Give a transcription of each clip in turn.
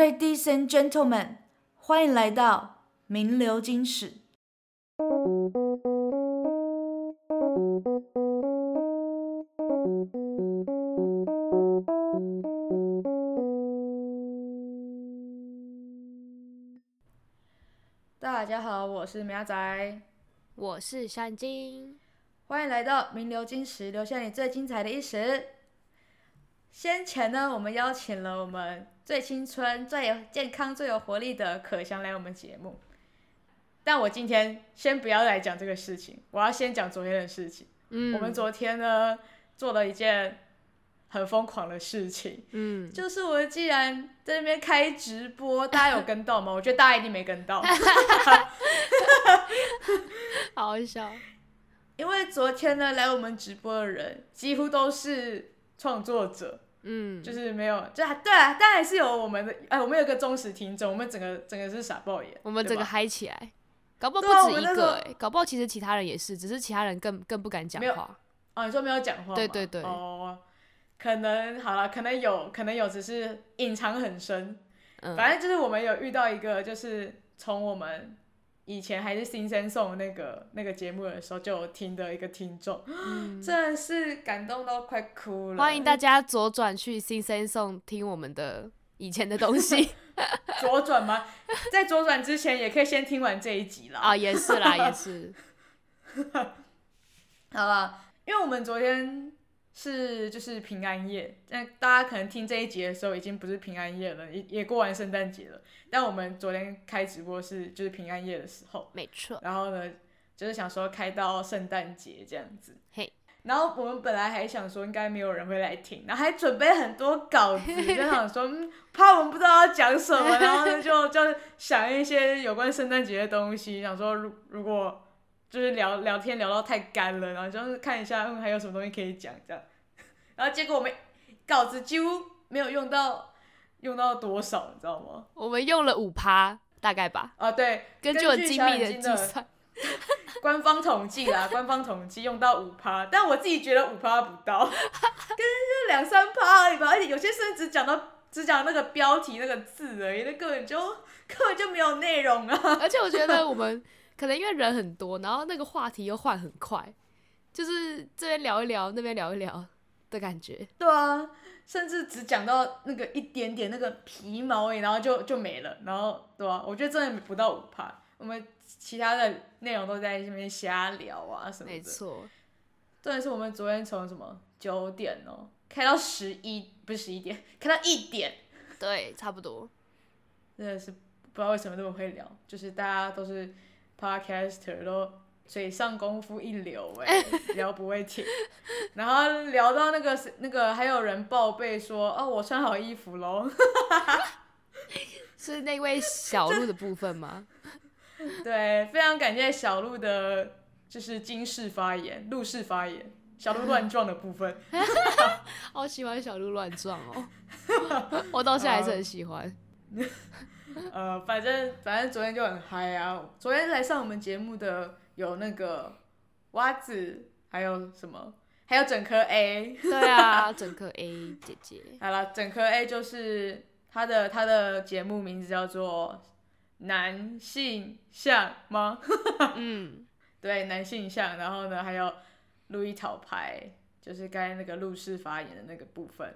Ladies and gentlemen，欢迎来到名流金史。大家好，我是苗仔，我是山金，欢迎来到名流金史，留下你最精彩的一时。先前呢，我们邀请了我们最青春、最有健康、最有活力的可翔来我们节目。但我今天先不要来讲这个事情，我要先讲昨天的事情。嗯，我们昨天呢做了一件很疯狂的事情。嗯，就是我既然在那边开直播，大家有跟到吗？我觉得大家一定没跟到。好好笑。因为昨天呢来我们直播的人几乎都是。创作者，嗯，就是没有，就还对啊，但还是有我们的，哎，我们有个忠实听众，我们整个整个是傻爆眼，我们整个嗨起来，搞不好不止一个，哎，搞不好其实其他人也是，只是其他人更更不敢讲话。哦，你说没有讲话？对对对。哦，可能好了，可能有可能有，只是隐藏很深。嗯，反正就是我们有遇到一个，就是从我们。以前还是新生送那个那个节目的时候，就有听的一个听众，嗯、真的是感动到快哭了。欢迎大家左转去新生送听我们的以前的东西。左转吗？在左转之前也可以先听完这一集啦。啊，也是啦，也是。好了，因为我们昨天。是就是平安夜，但大家可能听这一集的时候已经不是平安夜了，也也过完圣诞节了。但我们昨天开直播是就是平安夜的时候，没错。然后呢，就是想说开到圣诞节这样子。嘿。然后我们本来还想说应该没有人会来听，然后还准备很多稿子，就想说嗯 怕我们不知道要讲什么，然后呢就就想一些有关圣诞节的东西，想说如如果就是聊聊天聊到太干了，然后就是看一下嗯还有什么东西可以讲这样。然后结果我们稿子几乎没有用到，用到多少，你知道吗？我们用了五趴，大概吧。啊，对，根据很精密的计算，官方统计啦，官方统计用到五趴，但我自己觉得五趴不到，跟就两三趴而已吧。而且有些甚至只讲到只讲那个标题那个字而已，那根本就根本就没有内容啊。而且我觉得我们可能因为人很多，然后那个话题又换很快，就是这边聊一聊，那边聊一聊。的感觉，对啊，甚至只讲到那个一点点那个皮毛而已，然后就就没了，然后对啊，我觉得真的不到五趴，我们其他的内容都在这边瞎聊啊什么的。没错，重点是我们昨天从什么九点哦开到十一，不是十一点，开到一点，对，差不多，真的是不知道为什么那么会聊，就是大家都是 podcaster 都。嘴上功夫一流哎、欸，聊不会停，然后聊到那个那个还有人报备说哦，我穿好衣服喽，是那位小鹿的部分吗？对，非常感谢小鹿的，就是金氏发言、鹿氏发言，小鹿乱撞的部分，好喜欢小鹿乱撞哦，我到现在还是很喜欢。呃，反正反正昨天就很嗨啊，昨天来上我们节目的。有那个袜子，还有什么？还有整颗 A。对啊，整颗 A 姐姐。好了，整颗 A 就是他的他的节目名字叫做男性向吗？嗯，对，男性向。然后呢，还有路易讨牌，就是刚才那个路氏发言的那个部分。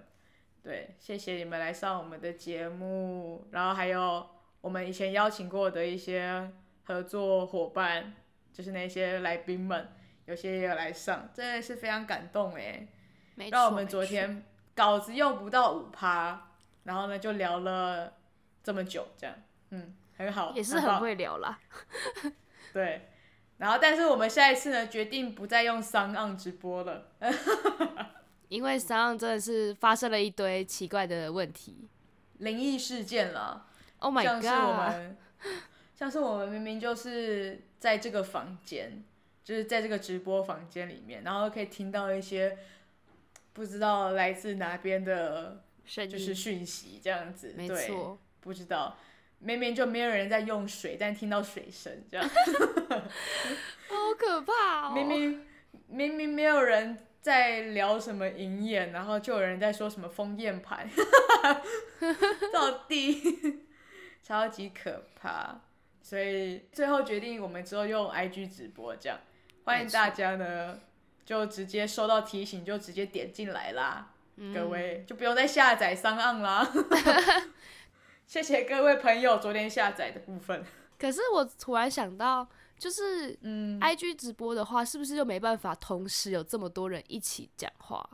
对，谢谢你们来上我们的节目。然后还有我们以前邀请过的一些合作伙伴。就是那些来宾们，有些也有来上，真的是非常感动哎。没错，让我们昨天稿子用不到五趴，然后呢就聊了这么久，这样，嗯，很好，也是很会聊啦。对，然后但是我们下一次呢，决定不再用 SoundOn 直播了，因为 SoundOn 真的是发生了一堆奇怪的问题，灵异事件了。Oh my god！像是我们明明就是在这个房间，就是在这个直播房间里面，然后可以听到一些不知道来自哪边的，就是讯息这样子。没错，对，不知道，明明就没有人在用水，但听到水声这样 好可怕哦！明明明明没有人在聊什么银眼，然后就有人在说什么封艳盘，到底超级可怕，所以最后决定我们之后用 IG 直播这样，欢迎大家呢就直接收到提醒就直接点进来啦，嗯、各位就不用再下载 SoundOn 啦，谢谢各位朋友昨天下载的部分。可是我突然想到。就是，嗯，IG 直播的话，是不是就没办法同时有这么多人一起讲话？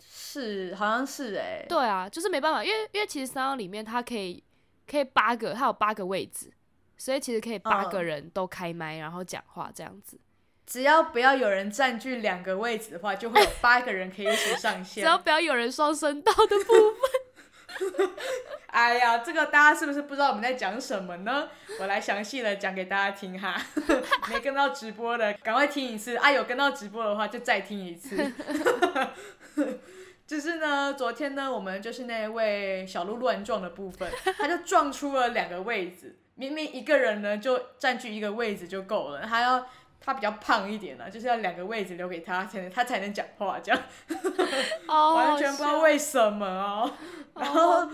是，好像是哎、欸。对啊，就是没办法，因为因为其实 SoundOn 里面它可以可以八个，它有八个位置，所以其实可以八个人都开麦、嗯、然后讲话这样子。只要不要有人占据两个位置的话，就会有八个人可以一起上线。只要不要有人双声道的部分。哎呀，这个大家是不是不知道我们在讲什么呢？我来详细的讲给大家听哈。没跟到直播的，赶快听一次。啊，有跟到直播的话，就再听一次。就是呢，昨天呢，我们就是那位小鹿乱撞的部分，他就撞出了两个位置。明明一个人呢就占据一个位置就够了，还要他比较胖一点呢，就是要两个位置留给他才能他才能讲话，这样。完全不知道为什么哦。然后，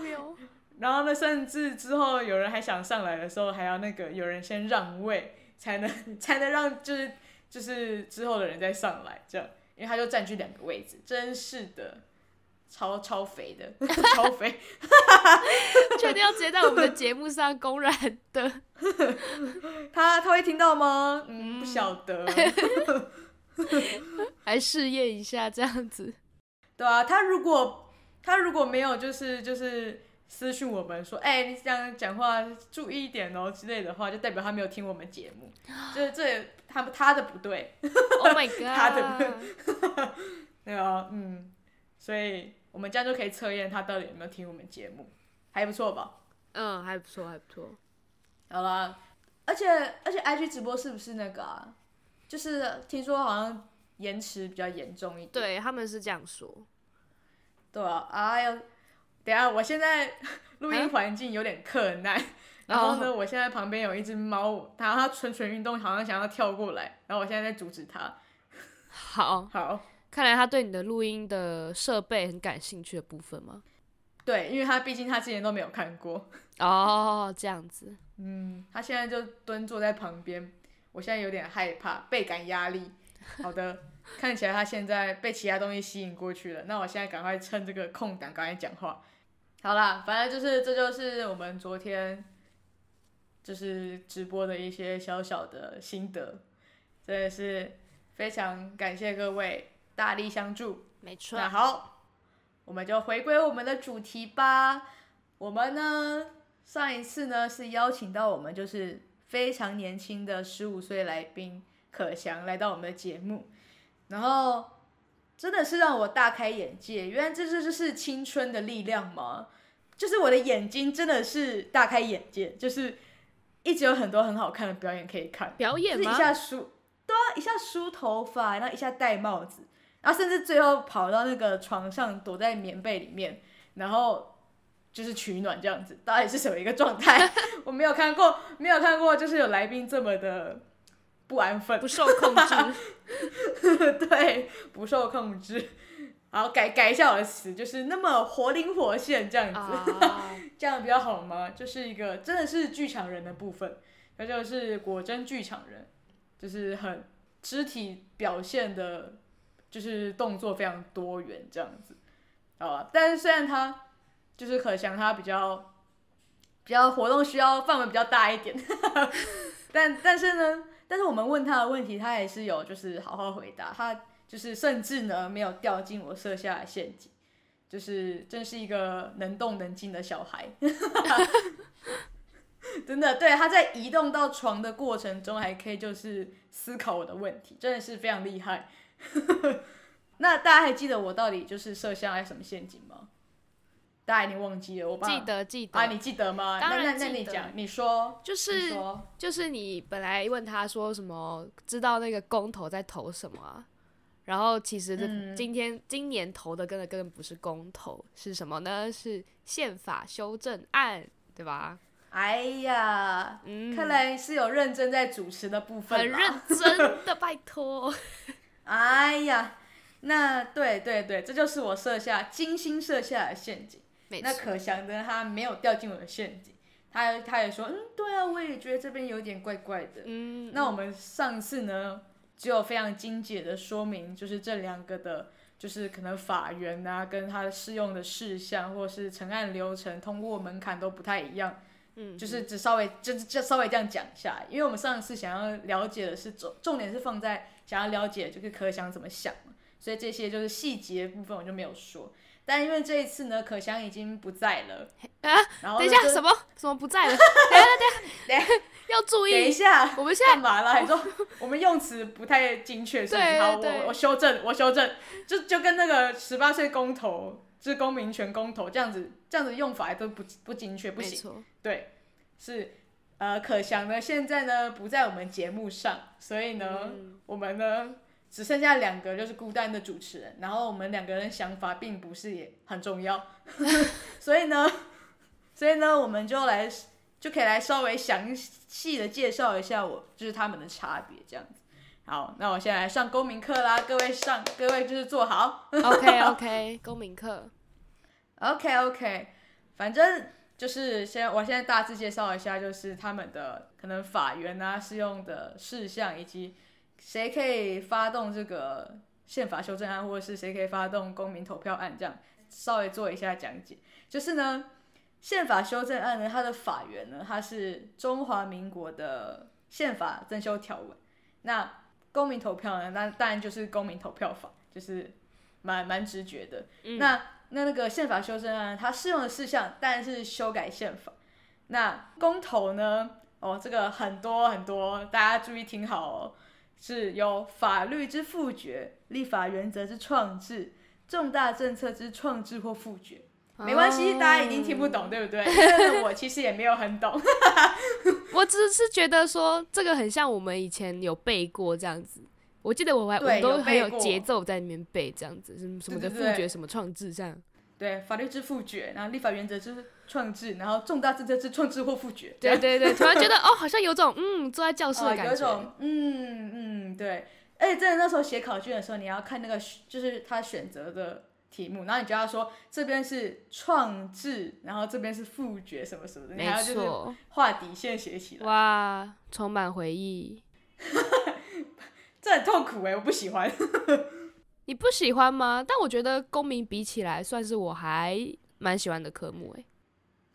然后呢，甚至之后有人还想上来的时候，还要那个有人先让位，才能才能让就是就是之后的人再上来，这样，因为他就占据两个位置，真是的，超超肥的，超肥，确定要直接在我们的节目上公然的？他他会听到吗？嗯，不晓得，来试验一下这样子，对啊，他如果。他如果没有就是就是私讯我们说，哎、欸，你这样讲话注意一点哦之类的话，就代表他没有听我们节目，就是这他他的不对，Oh my god，他的不对，对啊，嗯，所以我们这样就可以测验他到底有没有听我们节目，还不错吧？嗯，还不错，还不错。好啦，而且而且 IG 直播是不是那个啊？就是听说好像延迟比较严重一点，对，他们是这样说。对啊，哎呦，等下，我现在录音环境有点困难，然后呢，我现在旁边有一只猫，它它蠢蠢欲动，好像想要跳过来，然后我现在在阻止它。好，好，看来他对你的录音的设备很感兴趣的部分吗？对，因为他毕竟他之前都没有看过。哦，这样子。嗯，他现在就蹲坐在旁边，我现在有点害怕，倍感压力。好的。看起来他现在被其他东西吸引过去了，那我现在赶快趁这个空档赶快讲话。好啦，反正就是这就是我们昨天就是直播的一些小小的心得，真的是非常感谢各位大力相助。没错。那好，我们就回归我们的主题吧。我们呢，上一次呢是邀请到我们就是非常年轻的十五岁来宾可翔来到我们的节目。然后真的是让我大开眼界，原来这这就是青春的力量吗？就是我的眼睛真的是大开眼界，就是一直有很多很好看的表演可以看。表演吗？就是、一下梳，对啊，一下梳头发，然后一下戴帽子，然后甚至最后跑到那个床上躲在棉被里面，然后就是取暖这样子，到底是什么一个状态？我没有看过，没有看过，就是有来宾这么的。不安分，不受控制，对，不受控制。好，改改一下我的词，就是那么活灵活现这样子，uh... 这样比较好吗？就是一个真的是剧场人的部分，那就是果真剧场人，就是很肢体表现的，就是动作非常多元这样子，好吧？但是虽然他就是可翔，他比较比较活动需要范围比较大一点，但但是呢。但是我们问他的问题，他也是有就是好好回答，他就是甚至呢没有掉进我设下的陷阱，就是真是一个能动能静的小孩，真的，对，他在移动到床的过程中还可以就是思考我的问题，真的是非常厉害。那大家还记得我到底就是设下来什么陷阱吗？大家已经忘记了，我记得记得啊，你记得吗？当然。那那你讲，你说，就是就是你本来问他说什么，知道那个公投在投什么啊？然后其实今天、嗯、今年投的根本根本不是公投，是什么呢？是宪法修正案，对吧？哎呀，嗯，看来是有认真在主持的部分，很认真的，拜托。哎呀。那对对对，这就是我设下精心设下的陷阱。那可祥的他没有掉进我的陷阱，他他也说，嗯，对啊，我也觉得这边有点怪怪的。嗯，那我们上次呢，只有非常精简的说明，就是这两个的，就是可能法源啊，跟他适用的事项或是成案流程、通过门槛都不太一样。嗯，就是只稍微就就稍微这样讲一下，因为我们上次想要了解的是重重点是放在想要了解就是可祥怎么想，所以这些就是细节部分我就没有说。但因为这一次呢，可香已经不在了 啊！然后等一下，什么什么不在了？等一下，等一下，要注意。等一下，我们现在干嘛了？还说我们用词不太精确，是不是？好，我我修正，我修正，就就跟那个十八岁公投，就是公民权公投这样子，这样子用法都不不精确，不行。对，是呃，可祥呢，现在呢不在我们节目上，所以呢，嗯、我们呢。只剩下两个就是孤单的主持人，然后我们两个人想法并不是也很重要，所以呢，所以呢，我们就来就可以来稍微详细的介绍一下我就是他们的差别这样子。好，那我现在来上公民课啦，各位上，各位就是坐好。OK OK，公民课。OK OK，反正就是先我现在大致介绍一下，就是他们的可能法源啊，适用的事项以及。谁可以发动这个宪法修正案，或者是谁可以发动公民投票案？这样稍微做一下讲解。就是呢，宪法修正案呢，它的法源呢，它是中华民国的宪法增修条文。那公民投票呢，那当然就是公民投票法，就是蛮蛮直觉的。嗯、那那那个宪法修正案，它适用的事项当然是修改宪法。那公投呢？哦，这个很多很多，大家注意听好哦。是有法律之复决、立法原则之创制、重大政策之创制或复决，没关系，大家已经听不懂，对不对？我其实也没有很懂，我只是觉得说这个很像我们以前有背过这样子。我记得我还我都很有节奏在里面背这样子，什么什么的复决，什么创制这样。对，法律之复决，然后立法原则之创制，然后重大政策之创制或复决。对 对对，突然觉得哦，好像有种嗯坐在教室的感觉。哦、有种嗯嗯对，而且真的那时候写考卷的时候，你要看那个就是他选择的题目，然后你就要说这边是创制，然后这边是复决什么什么的，你还要就是画底线写起来。哇，充满回忆。这很痛苦哎，我不喜欢。你不喜欢吗？但我觉得公民比起来，算是我还蛮喜欢的科目诶。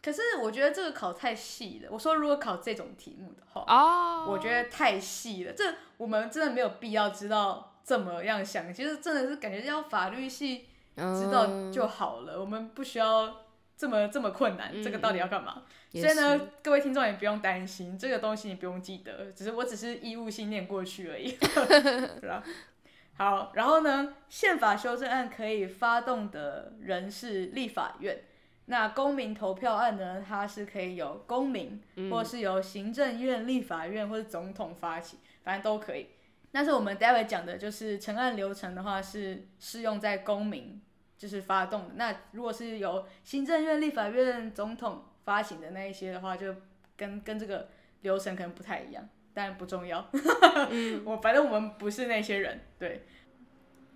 可是我觉得这个考太细了。我说如果考这种题目的话，哦，我觉得太细了。这我们真的没有必要知道怎么样详细。其实真的是感觉要法律系知道就好了。嗯、我们不需要这么这么困难。嗯、这个到底要干嘛？所以呢，各位听众也不用担心，这个东西你不用记得，只是我只是义务性念过去而已？好，然后呢，宪法修正案可以发动的人是立法院，那公民投票案呢，它是可以由公民，嗯、或是由行政院、立法院或者总统发起，反正都可以。但是我们待会讲的就是成案流程的话，是适用在公民就是发动的。那如果是由行政院、立法院、总统发行的那一些的话，就跟跟这个流程可能不太一样。但不重要，我反正我们不是那些人，对。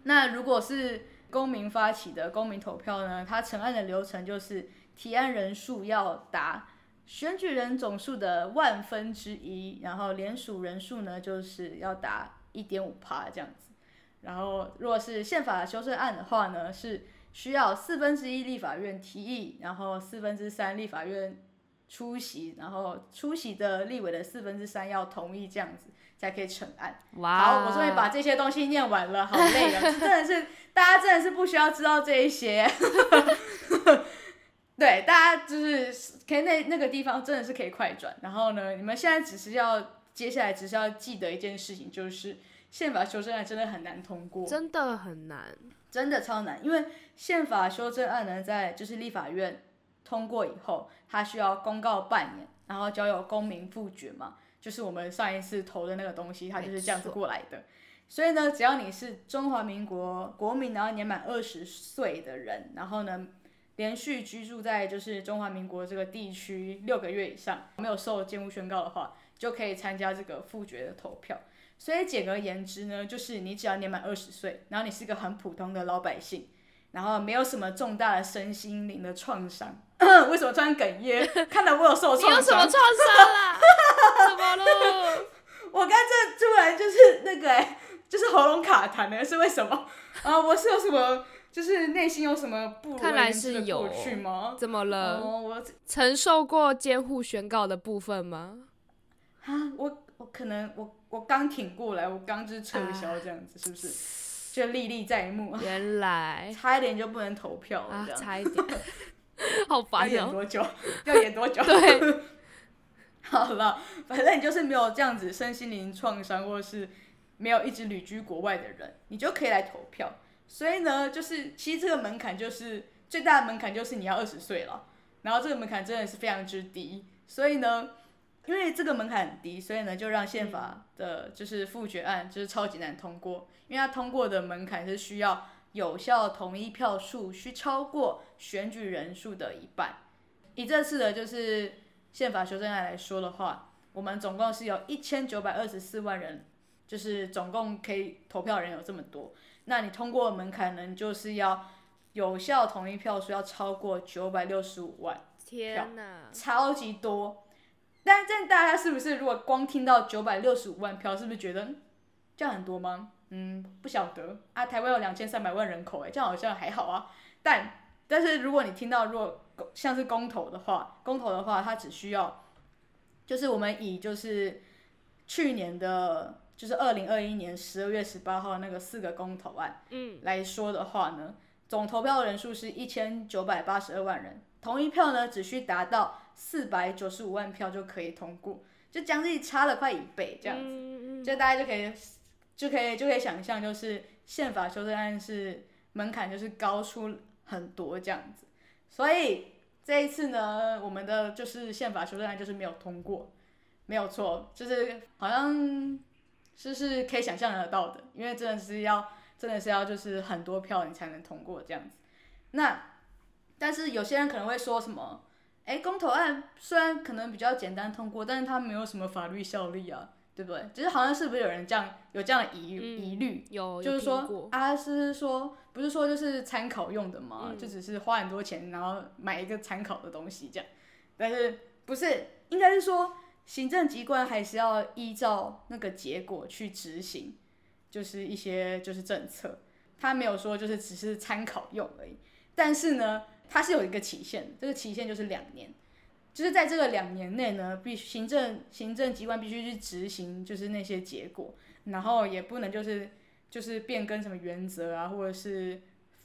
那如果是公民发起的公民投票呢？它成案的流程就是提案人数要达选举人总数的万分之一，然后联署人数呢就是要达一点五趴这样子。然后如果是宪法修正案的话呢，是需要四分之一立法院提议，然后四分之三立法院。出席，然后出席的立委的四分之三要同意，这样子才可以成案。哇好，我终于把这些东西念完了，好累啊！真的是，大家真的是不需要知道这一些。对，大家就是可以那那个地方真的是可以快转。然后呢，你们现在只是要接下来只是要记得一件事情，就是宪法修正案真的很难通过，真的很难，真的超难，因为宪法修正案呢，在就是立法院。通过以后，它需要公告半年，然后交由公民复决嘛，就是我们上一次投的那个东西，它就是这样子过来的。所以呢，只要你是中华民国国民，然后年满二十岁的人，然后呢，连续居住在就是中华民国这个地区六个月以上，没有受监护宣告的话，就可以参加这个复决的投票。所以简而言之呢，就是你只要年满二十岁，然后你是一个很普通的老百姓，然后没有什么重大的身心灵的创伤。为什么突然哽咽？看到我有受 创伤？你有什么创伤啦？怎么了？我刚这突然就是那个哎，就是喉咙卡痰了，是为什么？啊，我是有什么？就是内心有什么不如人意的过去吗？怎么了？哦、我承受过监护宣告的部分吗？啊，我我可能我我刚挺过来，我刚就是撤销这样子，啊、是不是？就历历在目。原来 差一点就不能投票了，啊，差一点，好烦哦。要演多久？要演多久？对，好了，反正你就是没有这样子身心灵创伤，或者是没有一直旅居国外的人，你就可以来投票。所以呢，就是其实这个门槛就是最大的门槛就是你要二十岁了，然后这个门槛真的是非常之低。所以呢，因为这个门槛很低，所以呢就让宪法的就是复决案就是超级难通过，因为它通过的门槛是需要有效同意票数需超过选举人数的一半。以这次的就是宪法修正案来说的话，我们总共是有一千九百二十四万人，就是总共可以投票人有这么多。那你通过的门槛呢？就是要有效同意票数要超过九百六十五万票，天哪，超级多。但这大家是不是如果光听到九百六十五万票，是不是觉得这样很多吗？嗯，不晓得啊。台湾有两千三百万人口，哎，这样好像还好啊。但但是如果你听到如果像是公投的话，公投的话，它只需要就是我们以就是去年的。就是二零二一年十二月十八号那个四个公投案，嗯，来说的话呢，总投票人数是一千九百八十二万人，同一票呢只需达到四百九十五万票就可以通过，就将近差了快一倍这样子，就大家就可以就可以就可以想象，就是宪法修正案是门槛就是高出很多这样子，所以这一次呢，我们的就是宪法修正案就是没有通过，没有错，就是好像。就是可以想象得到的，因为真的是要，真的是要，就是很多票你才能通过这样子。那，但是有些人可能会说什么，哎，公投案虽然可能比较简单通过，但是它没有什么法律效力啊，对不对？只是好像是不是有人这样有这样的疑、嗯、疑虑？有，就是说啊，是说不是说就是参考用的嘛，嗯、就只是花很多钱然后买一个参考的东西这样，但是不是，应该是说。行政机关还是要依照那个结果去执行，就是一些就是政策，他没有说就是只是参考用而已。但是呢，它是有一个期限，这个期限就是两年，就是在这个两年内呢，必须行政行政机关必须去执行，就是那些结果，然后也不能就是就是变更什么原则啊，或者是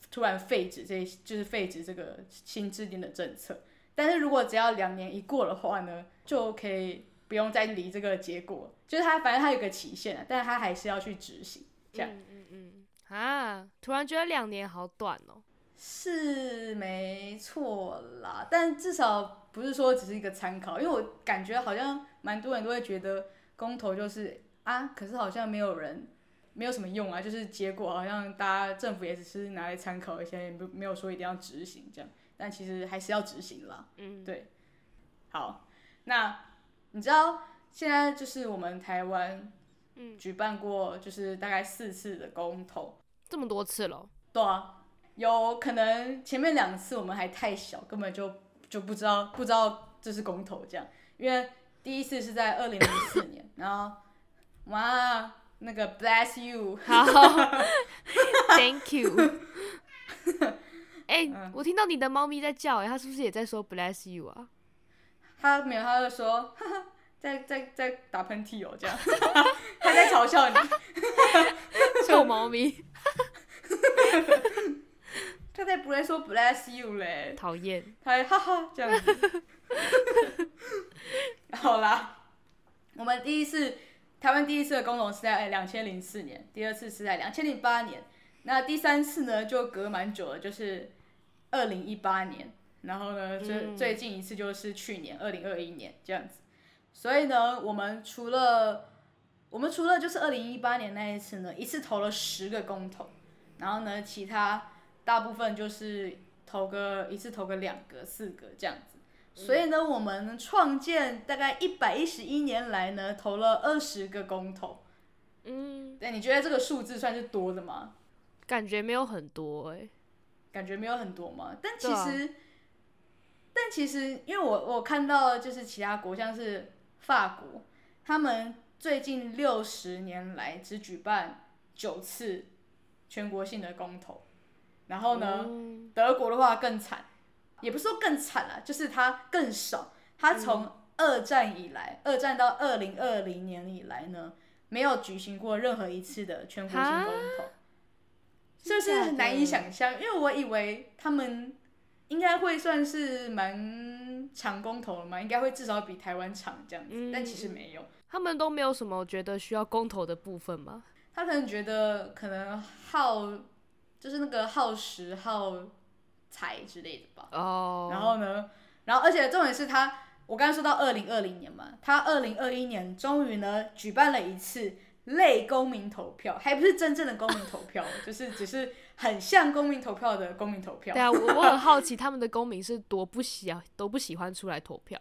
突然废止这，就是废止这个新制定的政策。但是如果只要两年一过的话呢，就可以不用再理这个结果，就是他反正他有个期限，但是他还是要去执行，这样。嗯嗯嗯。啊，突然觉得两年好短哦。是没错啦，但至少不是说只是一个参考，因为我感觉好像蛮多人都会觉得公投就是啊，可是好像没有人没有什么用啊，就是结果好像大家政府也只是拿来参考一下，也没有说一定要执行这样。但其实还是要执行啦，嗯，对，好，那你知道现在就是我们台湾，嗯，举办过就是大概四次的公投，这么多次了，对啊，有可能前面两次我们还太小，根本就就不知道不知道这是公投这样，因为第一次是在二零零四年，然后哇，那个 bless you，好，thank you。哎、欸，嗯、我听到你的猫咪在叫，哎，它是不是也在说 bless you 啊？它没有，它就说，哈哈，在在在打喷嚏哦，这样，它在嘲笑你，臭猫咪，它在不会说 bless you 嘞？讨厌，他还哈哈这样子。好啦，我们第一次台湾第一次的公投是在两千零四年，第二次是在两千零八年，那第三次呢就隔蛮久了，就是。二零一八年，然后呢，最最近一次就是去年二零二一年这样子，所以呢，我们除了我们除了就是二零一八年那一次呢，一次投了十个公投，然后呢，其他大部分就是投个一次投个两个四个这样子，所以呢，我们创建大概一百一十一年来呢，投了二十个公投，嗯，对，你觉得这个数字算是多的吗？感觉没有很多哎、欸，感觉没有很多嘛。但其实，啊、但其实，因为我我看到就是其他国，像是法国，他们最近六十年来只举办九次全国性的公投，然后呢，嗯、德国的话更惨，也不是说更惨啦，就是它更少。它从二战以来，嗯、二战到二零二零年以来呢，没有举行过任何一次的全国性公投。是不是难以想象？因为我以为他们应该会算是蛮长公投的嘛，应该会至少比台湾长这样子，嗯、但其实没有。他们都没有什么觉得需要公投的部分吗？他可能觉得可能耗，就是那个耗时耗财之类的吧。哦。然后呢，然后而且重点是他，我刚才说到二零二零年嘛，他二零二一年终于呢举办了一次。类公民投票，还不是真正的公民投票，就是只是很像公民投票的公民投票。对啊，我我很好奇他们的公民是多不喜啊，都不喜欢出来投票。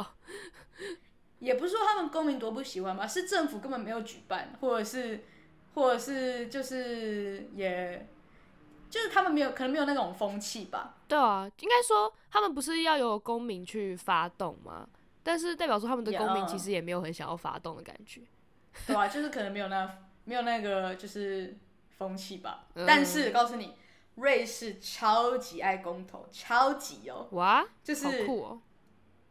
也不是说他们公民多不喜欢吧，是政府根本没有举办，或者是，或者是就是也，就是他们没有，可能没有那种风气吧。对啊，应该说他们不是要有公民去发动吗？但是代表说他们的公民其实也没有很想要发动的感觉。对啊，就是可能没有那没有那个就是风气吧。嗯、但是告诉你，瑞士超级爱公投，超级哦。哇，就是酷哦。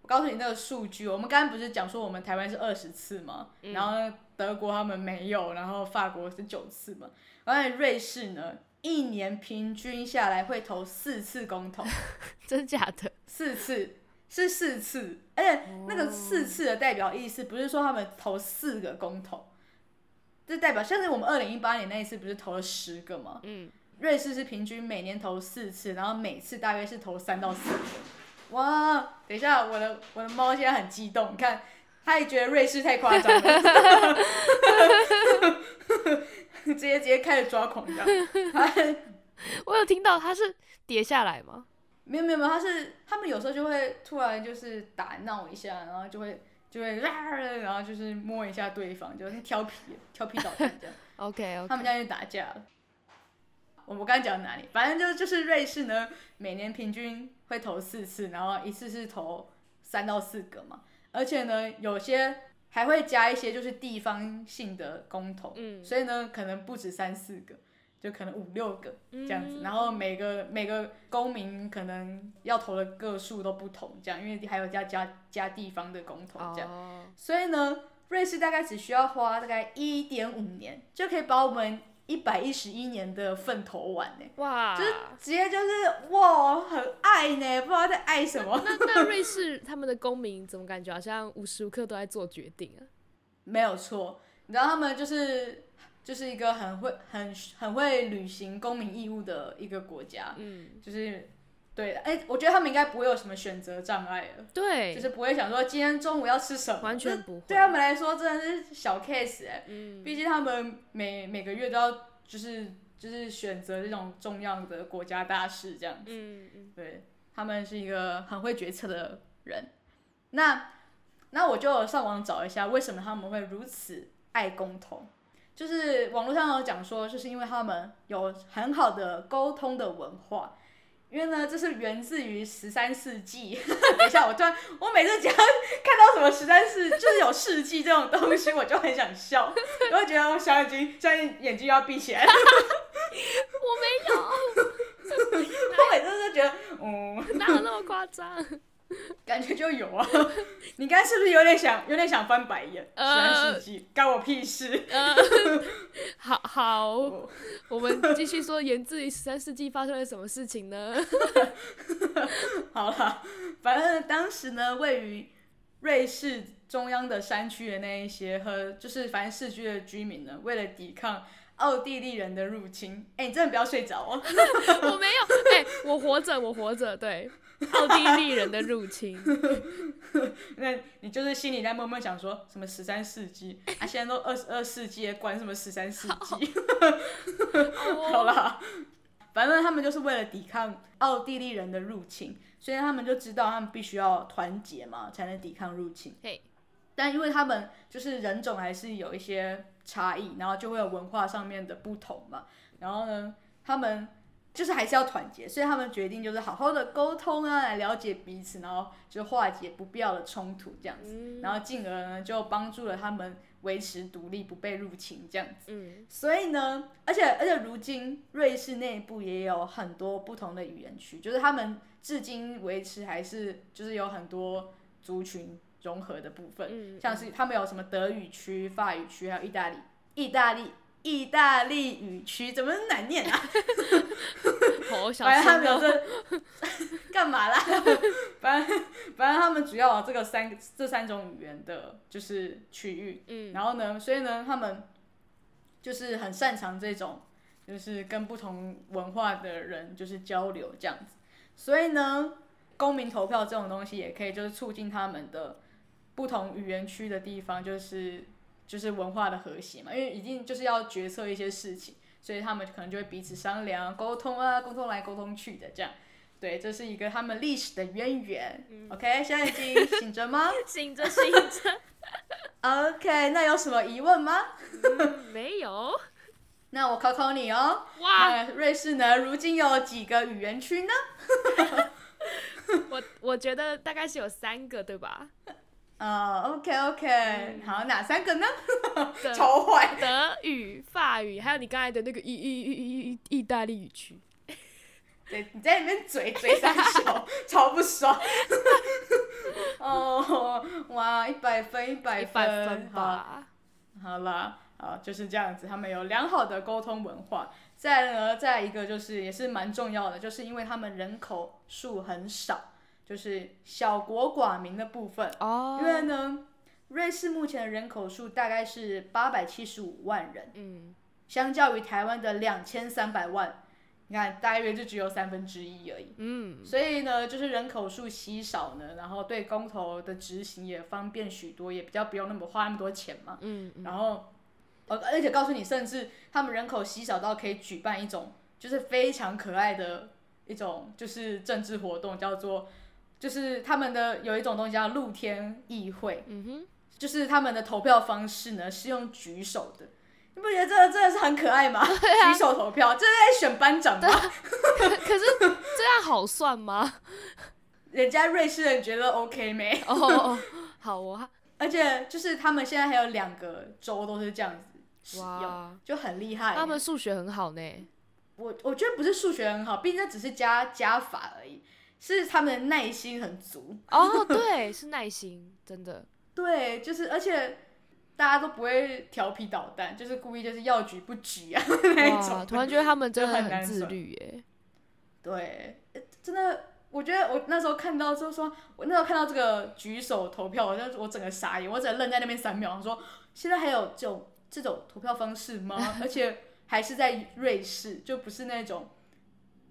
我告诉你那个数据，我们刚刚不是讲说我们台湾是二十次吗？嗯、然后德国他们没有，然后法国是九次嘛。而且瑞士呢，一年平均下来会投四次公投，真假的？四次。是四次，而且那个四次的代表意思不是说他们投四个公投，这代表像是我们二零一八年那一次不是投了十个吗？嗯，瑞士是平均每年投四次，然后每次大约是投三到四个。哇，等一下，我的我的猫现在很激动，你看，它也觉得瑞士太夸张了，直接直接开始抓狂这样。我有听到他是跌下来吗？没有没有没有，他是他们有时候就会突然就是打闹一下，然后就会就会 然后就是摸一下对方，就是调皮调皮捣蛋这样。OK OK。他们家就打架了。我们刚刚讲哪里？反正就就是瑞士呢，每年平均会投四次，然后一次是投三到四个嘛，而且呢，有些还会加一些就是地方性的公投，嗯，所以呢，可能不止三四个。就可能五六个这样子，然后每个每个公民可能要投的个数都不同，这样，因为还有加加加地方的公投这样，所以呢，瑞士大概只需要花大概一点五年，就可以把我们一百一十一年的粪头碗呢。哇，就是直接就是哇，很爱呢，不知道在爱什么。那那瑞士他们的公民怎么感觉好像无时无刻都在做决定啊？没有错，你知道他们就是。就是一个很会、很很会履行公民义务的一个国家，嗯，就是对的，哎、欸，我觉得他们应该不会有什么选择障碍了，对，就是不会想说今天中午要吃什么，完全不会，对他们来说真的是小 case 哎、欸，嗯，毕竟他们每每个月都要就是就是选择这种重要的国家大事这样子，嗯嗯，对，他们是一个很会决策的人，那那我就上网找一下为什么他们会如此爱公投。就是网络上有讲说，就是因为他们有很好的沟通的文化，因为呢，这是源自于十三世纪。等一下，我突然，我每次只要看到什么十三世，就是有世纪这种东西，我就很想笑，我会觉得我小眼睛，小眼睛要闭起来。我没有，我每次都觉得，嗯，哪有那么夸张？感觉就有啊，你刚才是不是有点想，有点想翻白眼？十三世纪，干我屁事！呃、好 好，我，我们继续说，源自于十三世纪发生了什么事情呢？好了，反正当时呢，位于瑞士中央的山区的那一些和就是反正市区的居民呢，为了抵抗奥地利人的入侵，哎、欸，你真的不要睡着哦！我没有，哎、欸，我活着，我活着，对。奥地利人的入侵，那你就是心里在默默想说什么十三世纪啊？现在都二十二世纪，管什么十三世纪？好啦，反正他们就是为了抵抗奥地利人的入侵，所以他们就知道他们必须要团结嘛，才能抵抗入侵。但因为他们就是人种还是有一些差异，然后就会有文化上面的不同嘛。然后呢，他们就是还是要团结，所以他们决定就是好好的沟通啊，来了解彼此，然后就化解不必要的冲突这样子，然后进而呢就帮助了他们维持独立不被入侵这样子。嗯，所以呢，而且而且如今瑞士内部也有很多不同的语言区，就是他们至今维持还是就是有很多族群融合的部分，嗯，像是他们有什么德语区、法语区，还有意大利、意大利。意大利语区怎么难念啊？好小反正他们有这 干嘛啦？反正反正他们主要有这个三这三种语言的，就是区域。嗯，然后呢，所以呢，他们就是很擅长这种，就是跟不同文化的人就是交流这样子。所以呢，公民投票这种东西也可以就是促进他们的不同语言区的地方，就是。就是文化的和谐嘛，因为一定就是要决策一些事情，所以他们可能就会彼此商量、沟通啊，沟通来沟通去的这样。对，这是一个他们历史的渊源。嗯、OK，现在已经醒着吗？醒着，醒着。OK，那有什么疑问吗？嗯、没有。那我考考你哦。哇。那瑞士呢？如今有几个语言区呢？我我觉得大概是有三个，对吧？呃、uh,，OK OK，、嗯、好，哪三个呢？超坏。德语、法语，还有你刚才的那个意意意意意意大利语区。对，你在里面嘴嘴三小，超不爽。哦，oh, 哇，一百分，一百分，好，好了，好，就是这样子。他们有良好的沟通文化。再呢，再一个就是也是蛮重要的，就是因为他们人口数很少。就是小国寡民的部分，oh. 因为呢，瑞士目前的人口数大概是八百七十五万人，嗯，相较于台湾的两千三百万，你看大约就只有三分之一而已，嗯，所以呢，就是人口数稀少呢，然后对公投的执行也方便许多，也比较不用那么花那么多钱嘛，嗯，嗯，然后，而且告诉你，甚至他们人口稀少到可以举办一种就是非常可爱的一种就是政治活动，叫做。就是他们的有一种东西叫露天议会，嗯哼，就是他们的投票方式呢是用举手的，你不觉得这个真的是很可爱吗？啊、举手投票，这是在选班长吗？可 可是这样好算吗？人家瑞士人觉得 OK 没？哦，oh, 好啊，而且就是他们现在还有两个州都是这样子使用，哇就很厉害。他们数学很好呢。我我觉得不是数学很好，毕竟这只是加加法而已。是他们的耐心很足哦，对，是耐心，真的。对，就是而且大家都不会调皮捣蛋，就是故意就是要举不举啊那一种。突然觉得他们真的很自律耶。对，真的，我觉得我那时候看到就是说，我那时候看到这个举手投票，我就我整个傻眼，我只能愣在那边三秒，我说现在还有这种这种投票方式吗？而且还是在瑞士，就不是那种。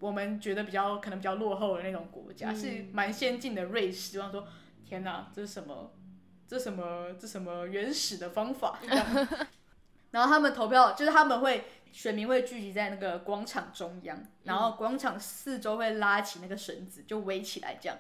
我们觉得比较可能比较落后的那种国家，嗯、是蛮先进的瑞士。我说，天哪，这是什么？这什么？这什么原始的方法？然后他们投票，就是他们会选民会聚集在那个广场中央，然后广场四周会拉起那个绳子，就围起来这样。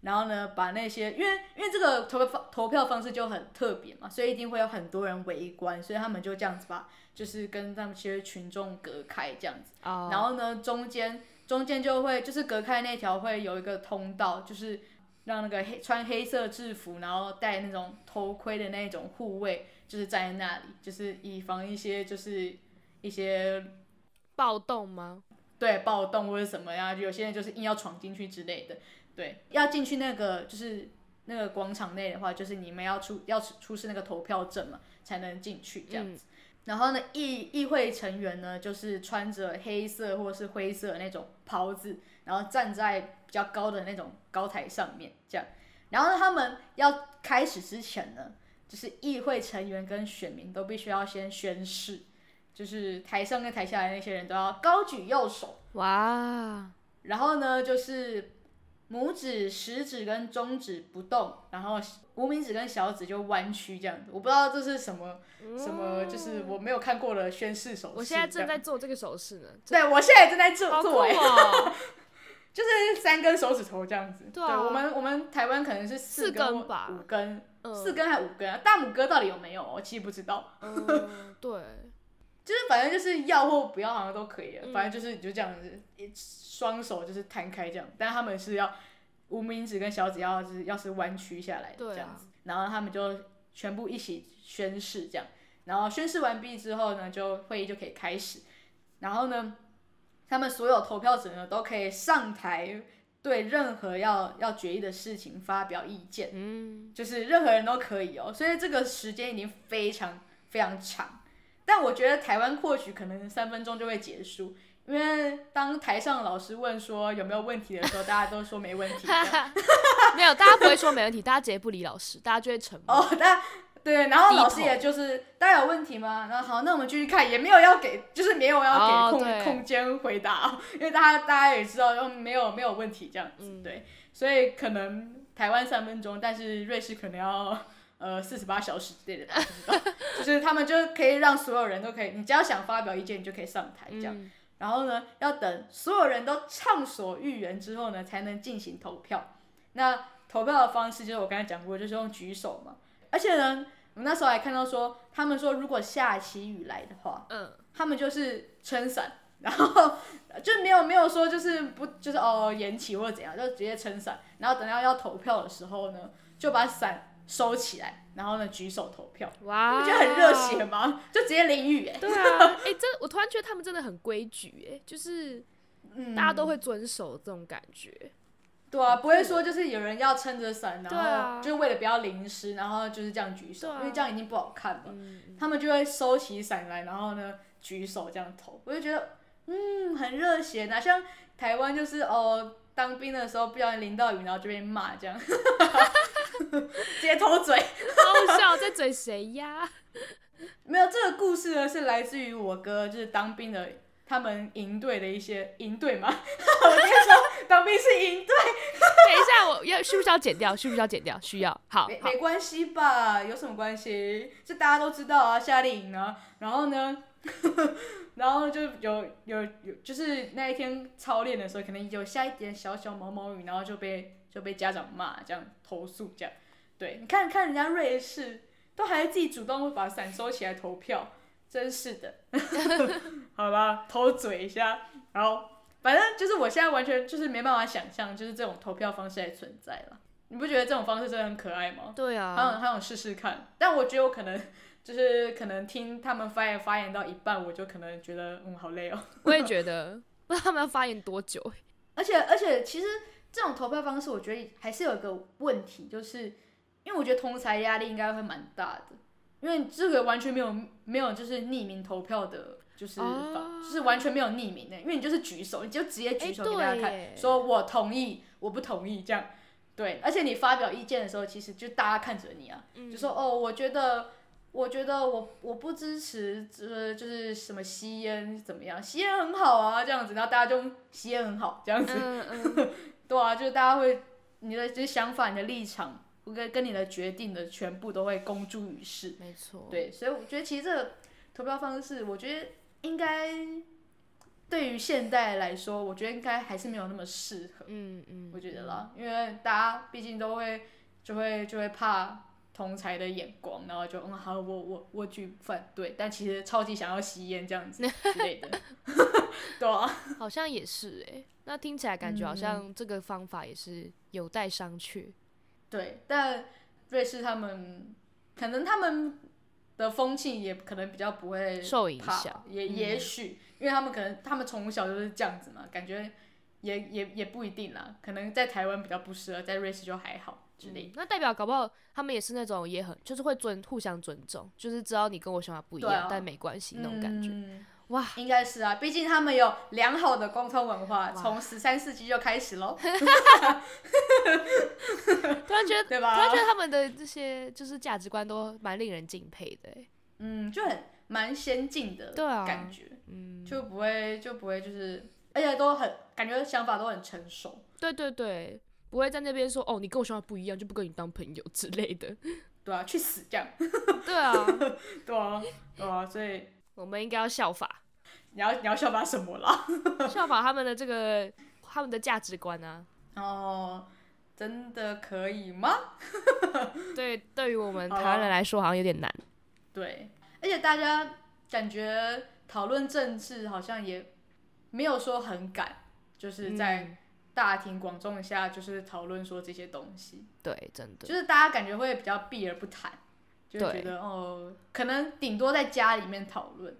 然后呢，把那些因为因为这个投票方投票方式就很特别嘛，所以一定会有很多人围观，所以他们就这样子把就是跟他们这些群众隔开这样子。Oh. 然后呢，中间。中间就会就是隔开那条会有一个通道，就是让那个黑穿黑色制服，然后戴那种头盔的那种护卫，就是站在那里，就是以防一些就是一些暴动吗？对，暴动或者什么呀，有些人就是硬要闯进去之类的。对，要进去那个就是那个广场内的话，就是你们要出要出示那个投票证嘛，才能进去这样子。嗯然后呢，议议会成员呢，就是穿着黑色或是灰色的那种袍子，然后站在比较高的那种高台上面，这样。然后他们要开始之前呢，就是议会成员跟选民都必须要先宣誓，就是台上跟台下的那些人都要高举右手。哇！然后呢，就是。拇指、食指跟中指不动，然后无名指跟小指就弯曲这样子。我不知道这是什么、嗯、什么，就是我没有看过的宣誓手势。我现在正在做这个手势呢。对，我现在正在做。好酷哦！就是三根手指头这样子。对我们我们台湾可能是四根，四根吧，五根，嗯、四根还五根啊？大拇哥到底有没有？我其实不知道。嗯，对。就是反正就是要或不要好像都可以，嗯、反正就是你就这样子，双手就是摊开这样，但他们是要无名指跟小指要是要是弯曲下来这样子，啊、然后他们就全部一起宣誓这样，然后宣誓完毕之后呢，就会议就可以开始，然后呢，他们所有投票者呢都可以上台对任何要要决议的事情发表意见，嗯，就是任何人都可以哦，所以这个时间已经非常非常长。但我觉得台湾或许可能三分钟就会结束，因为当台上老师问说有没有问题的时候，大家都说没问题。没有，大家不会说没问题，大家直接不理老师，大家就会沉默。哦，大家对，然后老师也就是大家有问题吗？然后好，那我们继续看，也没有要给，就是没有要给空、哦、空间回答，因为大家大家也知道，又没有没有问题这样子，嗯、对，所以可能台湾三分钟，但是瑞士可能要。呃，四十八小时之类的，就是他们就可以让所有人都可以，你只要想发表意见，你就可以上台这样。嗯、然后呢，要等所有人都畅所欲言之后呢，才能进行投票。那投票的方式就是我刚才讲过，就是用举手嘛。而且呢，我那时候还看到说，他们说如果下起雨来的话，嗯，他们就是撑伞，然后就没有没有说就是不就是哦延期或者怎样，就直接撑伞。然后等到要投票的时候呢，就把伞。收起来，然后呢，举手投票。哇，你不觉得很热血吗？就直接淋雨哎。对啊，哎、欸，这我突然觉得他们真的很规矩哎，就是，大家都会遵守这种感觉。嗯、对啊，不会说就是有人要撑着伞，然后就是为了不要淋湿，然后就是这样举手，啊、因为这样已经不好看了。嗯、他们就会收起伞来，然后呢，举手这样投。我就觉得，嗯，很热血。哪像台湾就是哦，当兵的时候不小心淋到雨，然后就被骂这样。直接偷嘴，好笑，在嘴谁呀？没有，这个故事呢是来自于我哥，就是当兵的，他们营队的一些营队嘛。我跟你说，当兵是营队。等一下，我要需不需要剪掉？需不需要剪掉？需要。好，没没关系吧？有什么关系？这大家都知道啊，夏令营啊。然后呢，然后就有有有，就是那一天操练的时候，可能有下一点小小毛毛雨，然后就被。就被家长骂，这样投诉，这样，对，你看看人家瑞士，都还自己主动会把伞收起来投票，真是的。好吧，偷嘴一下，然后反正就是我现在完全就是没办法想象，就是这种投票方式还存在了。你不觉得这种方式真的很可爱吗？对啊，还想还想试试看，但我觉得我可能就是可能听他们发言发言到一半，我就可能觉得嗯好累哦。我也觉得，不知道他们要发言多久。而且而且其实。这种投票方式，我觉得还是有一个问题，就是因为我觉得同才压力应该会蛮大的，因为这个完全没有没有就是匿名投票的，就是、啊、就是完全没有匿名的，因为你就是举手，你就直接举手给大家看，说我同意，我不同意这样，对，而且你发表意见的时候，其实就大家看着你啊，嗯、就说哦，我觉得。我觉得我我不支持，呃，就是什么吸烟怎么样？吸烟很好啊，这样子，然后大家就吸烟很好，这样子，嗯嗯、对啊，就是大家会你的这些想法、你的立场，跟跟你的决定的全部都会公诸于世。没错。对，所以我觉得其实这个投票方式，我觉得应该对于现代来说，我觉得应该还是没有那么适合。嗯嗯。我觉得啦，因为大家毕竟都会就会就会怕。同才的眼光，然后就嗯好，我我我举反对，但其实超级想要吸烟这样子之类的，对啊，好像也是哎、欸，那听起来感觉好像这个方法也是有待商榷。对，但瑞士他们可能他们的风气也可能比较不会受影响，也也许、嗯、因为他们可能他们从小就是这样子嘛，感觉也也也不一定啦，可能在台湾比较不适合，在瑞士就还好。嗯、那代表搞不好他们也是那种也很就是会尊互相尊重，就是知道你跟我想法不一样，啊、但没关系那种感觉。嗯、哇，应该是啊，毕竟他们有良好的沟通文化，从十三世纪就开始喽。突然觉得，对吧？突然觉得他们的这些就是价值观都蛮令人敬佩的。嗯，就很蛮先进的感觉，啊、嗯，就不会就不会就是，而且都很感觉想法都很成熟。对对对。不会在那边说哦，你跟我想法不一样，就不跟你当朋友之类的。对啊，去死这样。对啊，对啊，对啊，所以我们应该要效法。你要你要效法什么啦？效法他们的这个他们的价值观啊。哦，真的可以吗？对，对于我们台湾人来说，好像有点难。对，而且大家感觉讨论政治好像也没有说很敢，就是在大庭广众下就是讨论说这些东西。对，真的，就是大家感觉会比较避而不谈，就觉得哦，可能顶多在家里面讨论，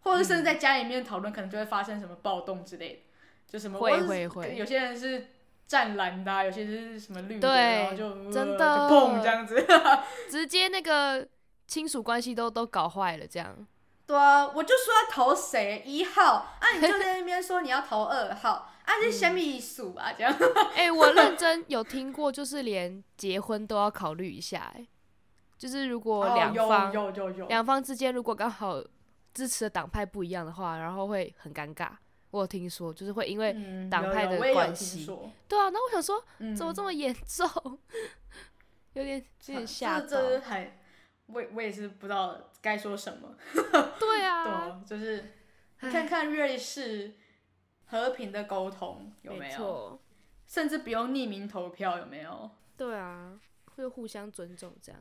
或者甚至在家里面讨论，可能就会发生什么暴动之类的，就什么会会会，有些人是。湛蓝的、啊，有些是什么绿的，然后就真的。就砰这样子，直接那个亲属关系都都搞坏了，这样。对啊，我就说要投谁？一号。啊，你就在那边说你要投二号啊，这什么意思啊？这样。哎、欸，我认真有听过，就是连结婚都要考虑一下，哎，就是如果两方两、哦、方之间如果刚好支持的党派不一样的话，然后会很尴尬。我有听说，就是会因为党派的关系、嗯，对啊，那我想说，嗯、怎么这么严重？有点有点吓到。这这还，我我也是不知道该说什么。对啊，对，就是看看瑞士和平的沟通有没有，甚至不用匿名投票有没有？对啊，会互相尊重这样。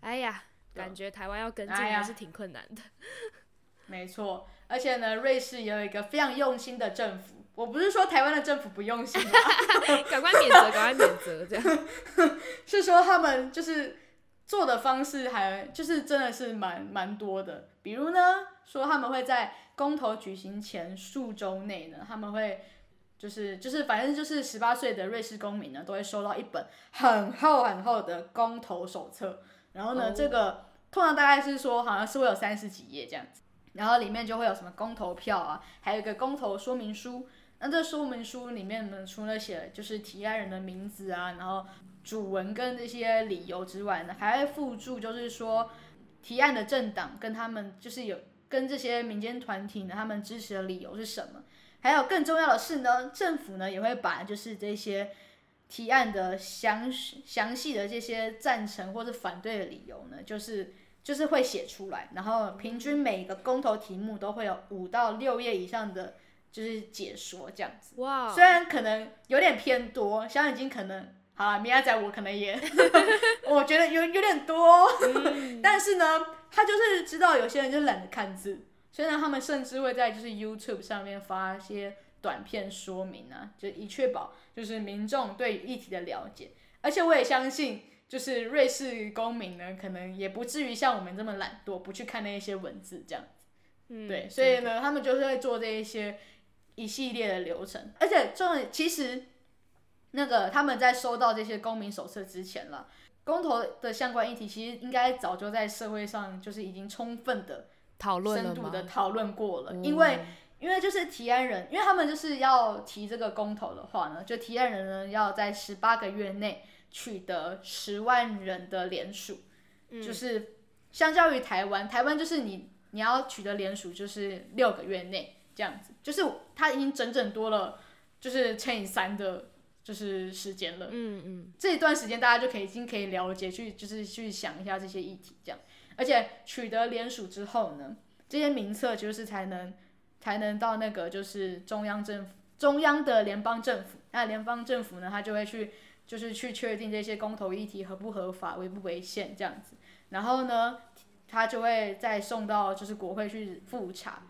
哎呀，感觉台湾要跟进还是挺困难的。没错，而且呢，瑞士也有一个非常用心的政府。我不是说台湾的政府不用心，赶快免责，赶快免责，这样 是说他们就是做的方式还就是真的是蛮蛮多的。比如呢，说他们会在公投举行前数周内呢，他们会就是就是反正就是十八岁的瑞士公民呢，都会收到一本很厚很厚的公投手册。然后呢，oh. 这个通常大概是说好像是会有三十几页这样子。然后里面就会有什么公投票啊，还有一个公投说明书。那这说明书里面呢，除了写就是提案人的名字啊，然后主文跟这些理由之外呢，还会附注就是说提案的政党跟他们就是有跟这些民间团体呢，他们支持的理由是什么。还有更重要的是呢，政府呢也会把就是这些提案的详详细的这些赞成或者反对的理由呢，就是。就是会写出来，然后平均每个公投题目都会有五到六页以上的就是解说这样子。哇！虽然可能有点偏多，小眼睛可能好了，米亚仔我可能也，我觉得有有点多，嗯、但是呢，他就是知道有些人就懒得看字，所以呢，他们甚至会在就是 YouTube 上面发一些短片说明啊，就以确保就是民众对议题的了解，而且我也相信。就是瑞士公民呢，可能也不至于像我们这么懒惰，不去看那一些文字这样子。嗯，对，所以呢，他们就是会做这一些一系列的流程，而且重点其实那个他们在收到这些公民手册之前了，公投的相关议题其实应该早就在社会上就是已经充分的讨论、深度的讨论过了，因为因为就是提案人，因为他们就是要提这个公投的话呢，就提案人呢要在十八个月内。取得十万人的联署，嗯，就是相较于台湾，台湾就是你你要取得联署就是六个月内这样子，就是他已经整整多了，就是乘以三的，就是时间了。嗯嗯，这一段时间大家就可以已经可以了解去就是去想一下这些议题这样，而且取得联署之后呢，这些名册就是才能才能到那个就是中央政府中央的联邦政府，那联邦政府呢，他就会去。就是去确定这些公投议题合不合法、违不违宪这样子，然后呢，他就会再送到就是国会去复查，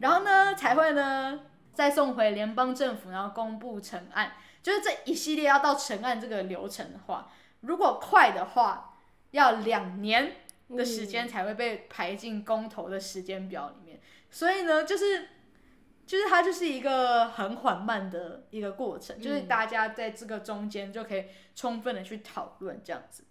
然后呢才会呢再送回联邦政府，然后公布成案。就是这一系列要到成案这个流程的话，如果快的话，要两年的时间才会被排进公投的时间表里面。所以呢，就是。就是它就是一个很缓慢的一个过程，就是大家在这个中间就可以充分的去讨论这样子，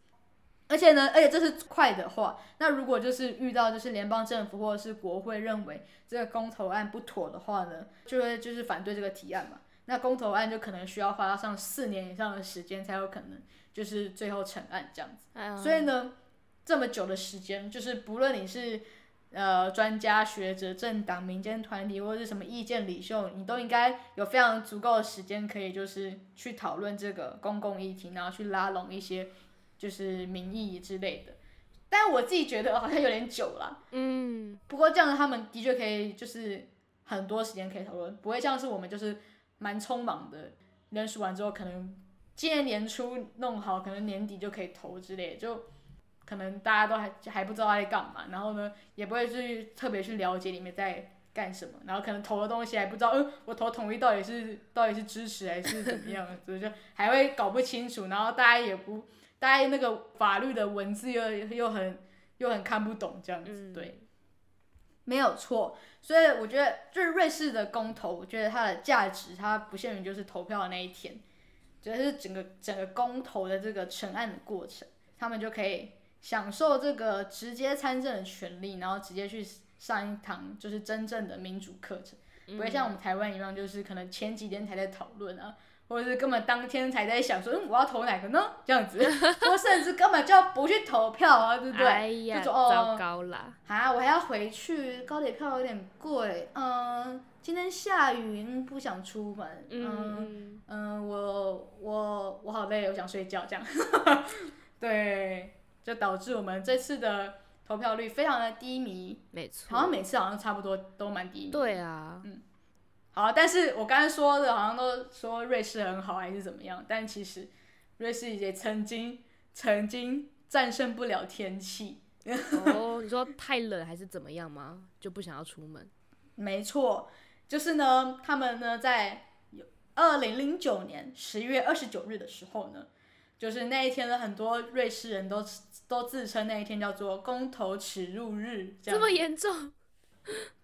而且呢，而且这是快的话，那如果就是遇到就是联邦政府或者是国会认为这个公投案不妥的话呢，就会就是反对这个提案嘛，那公投案就可能需要花上四年以上的时间才有可能就是最后成案这样子，所以呢，这么久的时间，就是不论你是。呃，专家学者、政党、民间团体或者是什么意见领袖，你都应该有非常足够的时间，可以就是去讨论这个公共议题，然后去拉拢一些就是民意之类的。但我自己觉得好像有点久了，嗯。不过这样他们的确可以就是很多时间可以讨论，不会像是我们就是蛮匆忙的，人数完之后可能今年年初弄好，可能年底就可以投之类，就可能大家都还还不知道他在干嘛，然后呢也不会去特别去了解里面在干什么，然后可能投的东西还不知道，嗯，我投统一到底是到底是支持还是怎么样，所以就还会搞不清楚，然后大家也不，大家那个法律的文字又又很又很看不懂这样子，对，没有错，所以我觉得就是瑞士的公投，我觉得它的价值它不限于就是投票的那一天，主要是整个整个公投的这个成案的过程，他们就可以享受这个直接参政的权利，然后直接去。上一堂就是真正的民主课程，不会像我们台湾一样，就是可能前几天才在讨论啊，或者是根本当天才在想说，嗯，我要投哪个呢？这样子，或甚至根本就不去投票啊，对不对？哎呀，就哦，糟糕啦！啊，我还要回去，高铁票有点贵，嗯，今天下雨，嗯，不想出门，嗯嗯，我我我好累，我想睡觉，这样，对，就导致我们这次的。投票率非常的低迷，没错，好像每次好像差不多都蛮低迷。对啊，嗯，好，但是我刚才说的，好像都说瑞士很好还是怎么样，但其实瑞士也曾经曾经战胜不了天气。哦，你说太冷还是怎么样吗？就不想要出门？没错，就是呢，他们呢在二零零九年十一月二十九日的时候呢。就是那一天呢，很多瑞士人都都自称那一天叫做公投耻辱日。这么严重？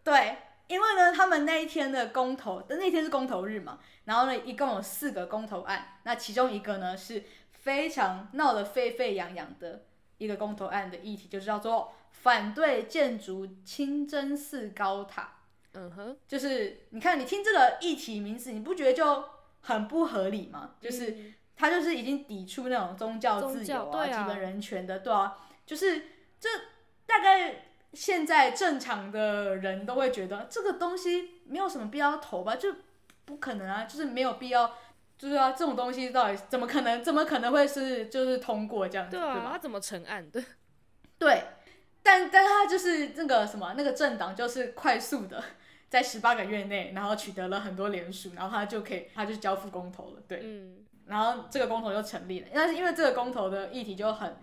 对，因为呢，他们那一天的公投，那天是公投日嘛，然后呢，一共有四个公投案，那其中一个呢是非常闹得沸沸扬扬的一个公投案的议题，就是叫做反对建筑清真寺高塔。嗯哼，就是你看，你听这个议题名字，你不觉得就很不合理吗？就是。嗯他就是已经抵触那种宗教自由啊、啊基本人权的，对啊，就是这大概现在正常的人都会觉得这个东西没有什么必要投吧，就不可能啊，就是没有必要，就是啊，这种东西到底怎么可能，怎么可能会是就是通过这样子，对，吧？他怎么成案的？对，但但他就是那个什么那个政党就是快速的在十八个月内，然后取得了很多连署，然后他就可以，他就交付公投了，对。嗯然后这个公投就成立了，但是因为这个公投的议题就很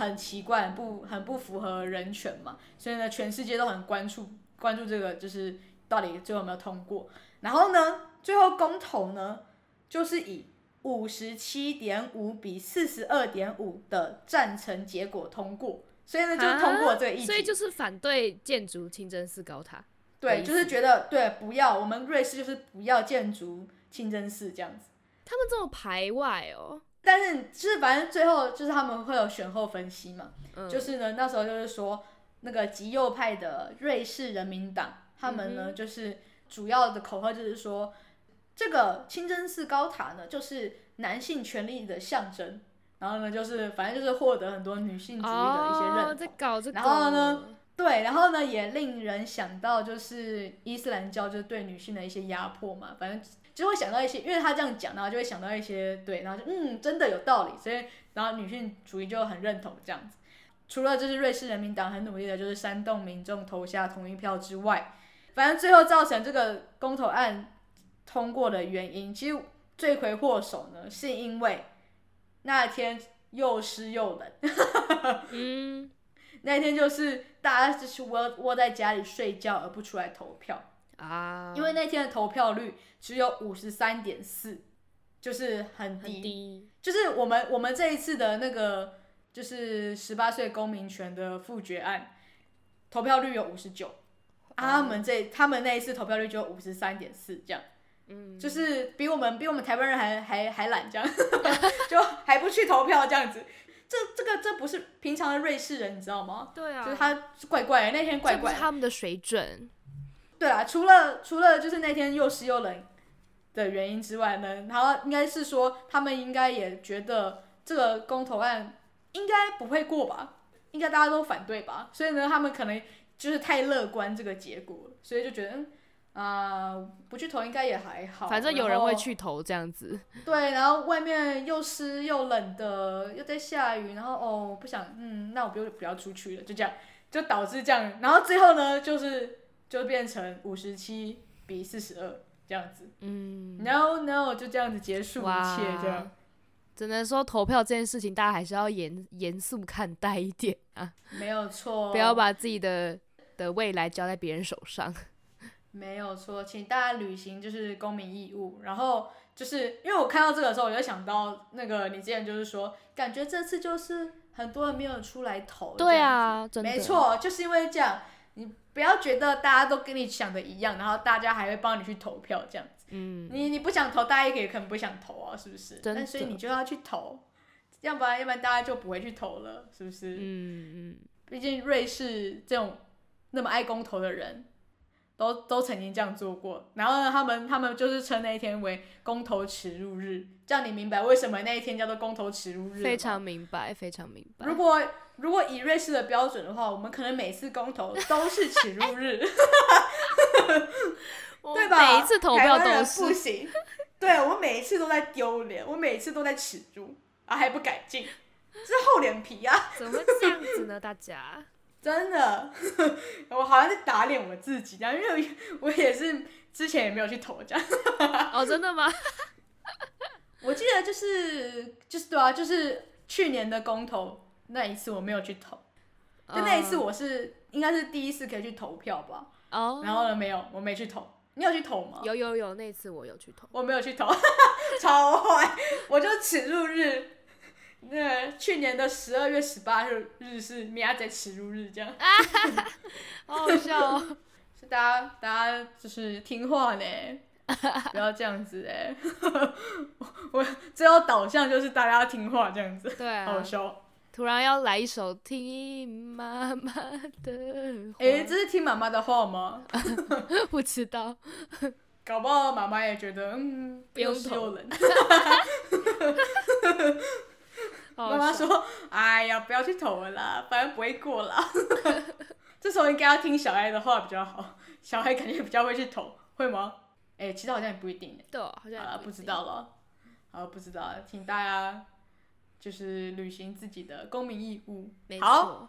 很奇怪，不很不符合人权嘛，所以呢，全世界都很关注关注这个，就是到底最后有没有通过。然后呢，最后公投呢，就是以五十七点五比四十二点五的赞成结果通过，所以呢，就通过这个议题。所以就是反对建筑清真寺高塔。对，就是觉得对，不要我们瑞士就是不要建筑清真寺这样子。他们这么排外哦，但是就是反正最后就是他们会有选后分析嘛，嗯、就是呢那时候就是说那个极右派的瑞士人民党，他们呢、嗯、就是主要的口号就是说这个清真寺高塔呢就是男性权利的象征，然后呢就是反正就是获得很多女性主义的一些认同，哦、在搞这个、然后呢对，然后呢也令人想到就是伊斯兰教就是对女性的一些压迫嘛，反正。就会想到一些，因为他这样讲，然后就会想到一些，对，然后就嗯，真的有道理，所以然后女性主义就很认同这样子。除了就是瑞士人民党很努力的，就是煽动民众投下同意票之外，反正最后造成这个公投案通过的原因，其实罪魁祸首呢，是因为那天又湿又冷，嗯，那天就是大家就是窝窝在家里睡觉而不出来投票。啊，因为那天的投票率只有五十三点四，就是很低，很低，就是我们我们这一次的那个就是十八岁公民权的复决案，投票率有五十九，他们这他们那一次投票率就五十三点四，这样，嗯，就是比我们比我们台湾人还还还懒，这样，就还不去投票这样子，这这个这不是平常的瑞士人，你知道吗？对啊，就是他怪怪的，那天怪怪，他们的水准。对啊，除了除了就是那天又湿又冷的原因之外呢，然后应该是说他们应该也觉得这个公投案应该不会过吧，应该大家都反对吧，所以呢，他们可能就是太乐观这个结果，所以就觉得啊、呃，不去投应该也还好，反正有人会去投这样子。对，然后外面又湿又冷的，又在下雨，然后哦，不想，嗯，那我不用不要出去了，就这样，就导致这样，然后最后呢，就是。就变成五十七比四十二，这样子。嗯，no no，就这样子结束一切，这样。只能说投票这件事情，大家还是要严严肃看待一点啊。没有错，不要把自己的的未来交在别人手上。没有错，请大家履行就是公民义务。然后就是因为我看到这个时候，我就想到那个你之前就是说，感觉这次就是很多人没有出来投。对啊，真的。没错，就是因为这样，你不要觉得大家都跟你想的一样，然后大家还会帮你去投票这样子。嗯。你你不想投，大家也可能不想投啊，是不是？但所以你就要去投，要不然要不然大家就不会去投了，是不是？嗯嗯。毕竟瑞士这种那么爱公投的人。都都曾经这样做过，然后呢，他们他们就是称那一天为公投耻辱日，这样你明白为什么那一天叫做公投耻辱日？非常明白，非常明白。如果如果以瑞士的标准的话，我们可能每次公投都是耻辱日，对吧？每一次投票都是不行，对，我每一次都在丢脸，我每一次都在耻辱啊，还不改进，这是厚脸皮啊！怎么会这样子呢？大家？真的，我好像在打脸我自己这样，因为我也是之前也没有去投这样。哦，真的吗？我记得就是就是对啊，就是去年的公投那一次我没有去投，就那一次我是、uh, 应该是第一次可以去投票吧。哦。Oh. 然后呢，没有，我没去投。你有去投吗？有有有，那次我有去投。我没有去投，超坏，我就耻辱日。那去年的十二月十八日日是米亚仔耻辱日，这样，好好笑哦。是大家大家就是听话呢，不要这样子 哎。我最后导向就是大家要听话这样子，对啊，好笑。突然要来一首听妈妈的话，哎、欸，这是听妈妈的话吗？不知道，搞不好妈妈也觉得嗯，不用投人。妈妈说：“哎呀，不要去投了啦，反正不会过啦。”这时候应该要听小孩的话比较好，小孩感觉比较会去投，会吗？哎、欸，其实好像也不一定。对，好像啊，不知道了。好，不知道了，请大家就是履行自己的公民义务。没错。好，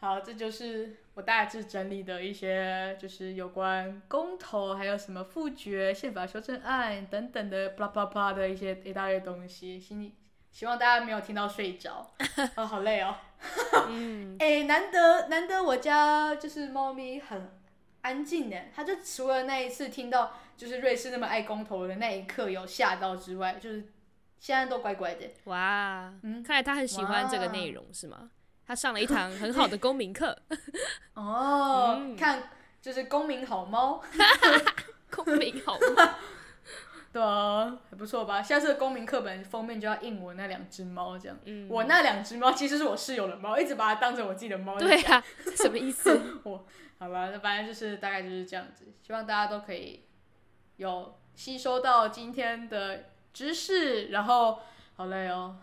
好，这就是我大致整理的一些，就是有关公投，还有什么复决、宪法修正案等等的，巴拉巴拉的一些一大堆东西，心里。希望大家没有听到睡着，啊，好累哦。嗯，哎、欸，难得难得我家就是猫咪很安静的，它就除了那一次听到就是瑞士那么爱公投的那一刻有吓到之外，就是现在都乖乖的。哇，嗯，看来它很喜欢这个内容是吗？它上了一堂很好的公民课。哦，嗯、看就是公民好猫，公民好猫。对啊，还不错吧？下次的公民课本封面就要印我那两只猫，这样。嗯。我那两只猫其实是我室友的猫，一直把它当成我自己的猫。对啊，什么意思？我好吧，那反正就是大概就是这样子。希望大家都可以有吸收到今天的知识，然后好累哦。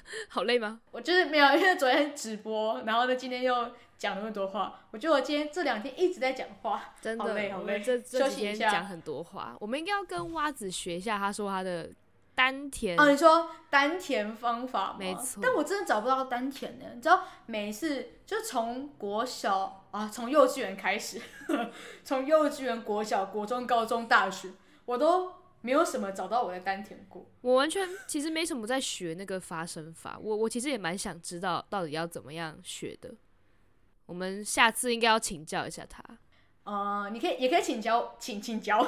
好累吗？我就是没有，因为昨天直播，然后呢，今天又讲那么多话。我觉得我今天这两天一直在讲话，真的好累好累。这这几天讲很多话，我们应该要跟蛙子学一下。他说他的丹田哦，你说丹田方法吗？没错。但我真的找不到丹田呢。你知道，每一次就从国小啊，从幼稚园开始，从幼稚园、国小、国中、高中、大学，我都。没有什么找到我的丹田过，我完全其实没什么在学那个发声法，我我其实也蛮想知道到底要怎么样学的，我们下次应该要请教一下他。呃，你可以也可以请教，请请教，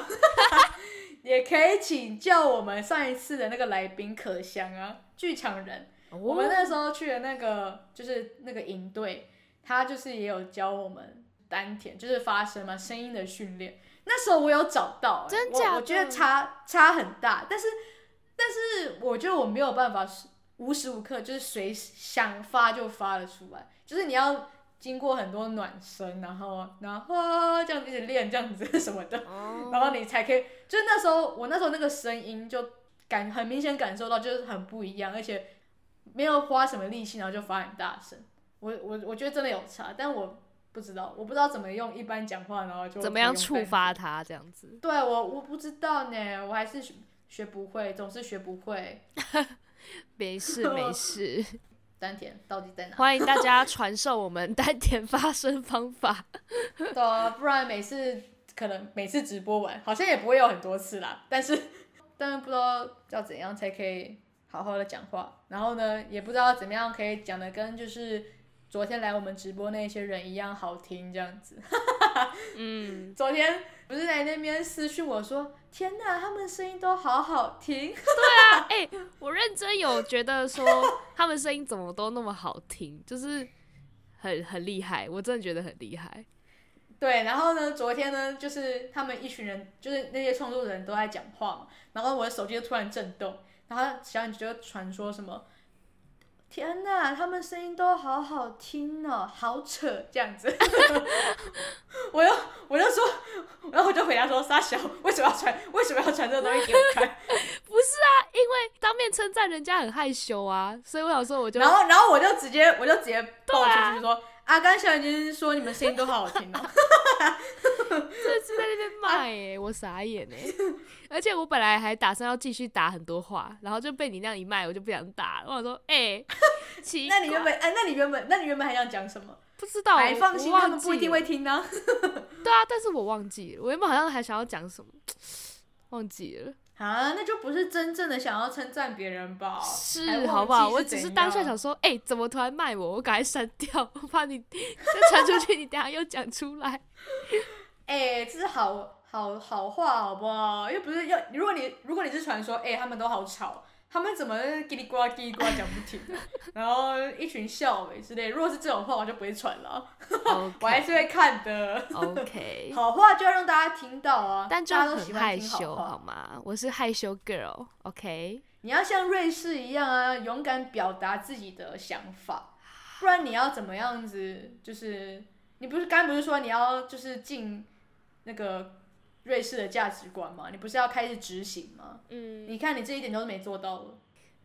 也可以请教我们上一次的那个来宾可香啊，剧场人，哦、我们那时候去的那个就是那个营队，他就是也有教我们丹田，就是发声嘛，声音的训练。那时候我有找到、欸，真假的？我我觉得差差很大，但是但是我觉得我没有办法无时无刻就是随想发就发了出来，就是你要经过很多暖身，然后然后这样一直练这样子什么的，oh. 然后你才可以。就是那时候我那时候那个声音就感很明显感受到就是很不一样，而且没有花什么力气，然后就发很大声。我我我觉得真的有差，但我。不知道，我不知道怎么用一般讲话，然后就怎么样触发它这样子。对我，我不知道呢，我还是学学不会，总是学不会。没事 没事，丹田到底在哪？欢迎大家传授我们丹田发声方法。对啊，不然每次可能每次直播完，好像也不会有很多次啦。但是，但是不知道要怎样才可以好好的讲话。然后呢，也不知道怎么样可以讲的跟就是昨天来我们直播那些人一样好听这样子。嗯，昨天不是在那边私讯我说，天哪，他们声音都好好听。对啊，哎、欸，我认真有觉得说他们声音怎么都那么好听，就是很很厉害，我真的觉得很厉害。对，然后呢，昨天呢，就是他们一群人，就是那些创作人都在讲话嘛，然后我的手机就突然震动，然后小雨就传说什么，天哪，他们声音都好好听哦，好扯这样子，我又我就说，然后我就回答说，沙小为什么要传，为什么要传这个东西给我看？不是啊，因为当面称赞人家很害羞啊，所以我想说我就，然后然后我就直接我就直接爆出去说。阿甘小眼睛说你们声音都好好听哦，这是在那边骂耶，我傻眼哎，而且我本来还打算要继续打很多话，然后就被你那样一骂，我就不想打了。我想说哎、欸，那你原本哎，那你原本那你原本还想讲什么？不知道，还放心，他们不一定会听呢。对啊，但是我忘记了，我原本好像还想要讲什么，忘记了。啊，那就不是真正的想要称赞别人吧？是，好不好？我只是当下想说，哎、欸，怎么突然骂我？我赶快删掉，我怕你再传出去，你等下又讲出来。哎、欸，这是好好好话，好不好？又不是要，如果你如果你是传说，哎、欸，他们都好吵。他们怎么叽里呱啦叽里呱啦讲不停，然后一群笑尾之类。如果是这种话，我就不会传了。Okay. 我还是会看的。OK，好话就要让大家听到啊！但就很害羞好，好吗？我是害羞 girl。OK，你要像瑞士一样啊，勇敢表达自己的想法，不然你要怎么样子？就是你不是刚不是说你要就是进那个。瑞士的价值观嘛，你不是要开始执行吗？嗯，你看你这一点都是没做到了。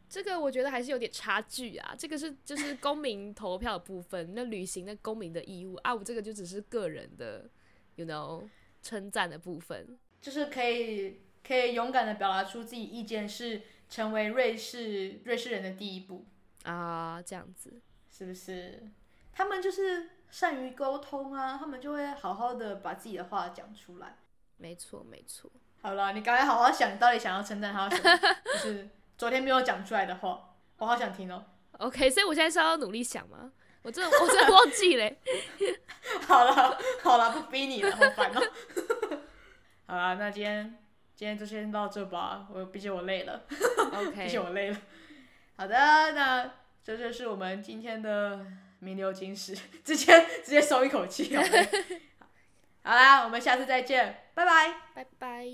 这个我觉得还是有点差距啊。这个是就是公民投票的部分，那履行那公民的义务啊，我这个就只是个人的，you know，称赞的部分，就是可以可以勇敢的表达出自己意见，是成为瑞士瑞士人的第一步啊，这样子是不是？他们就是善于沟通啊，他们就会好好的把自己的话讲出来。没错，没错。好了，你刚才好好想，你到底想要称赞他什么？就是昨天没有讲出来的话，我好想听哦。OK，所以我现在是要努力想吗？我真的，我真的忘记嘞。好了，好了，不逼你了，好烦哦。好了，那今天今天就先到这吧。我毕竟我累了。OK，毕竟我累了。好的，那这就是我们今天的名流金石，直接直接松一口气。好啦我们下次再见拜拜。拜拜。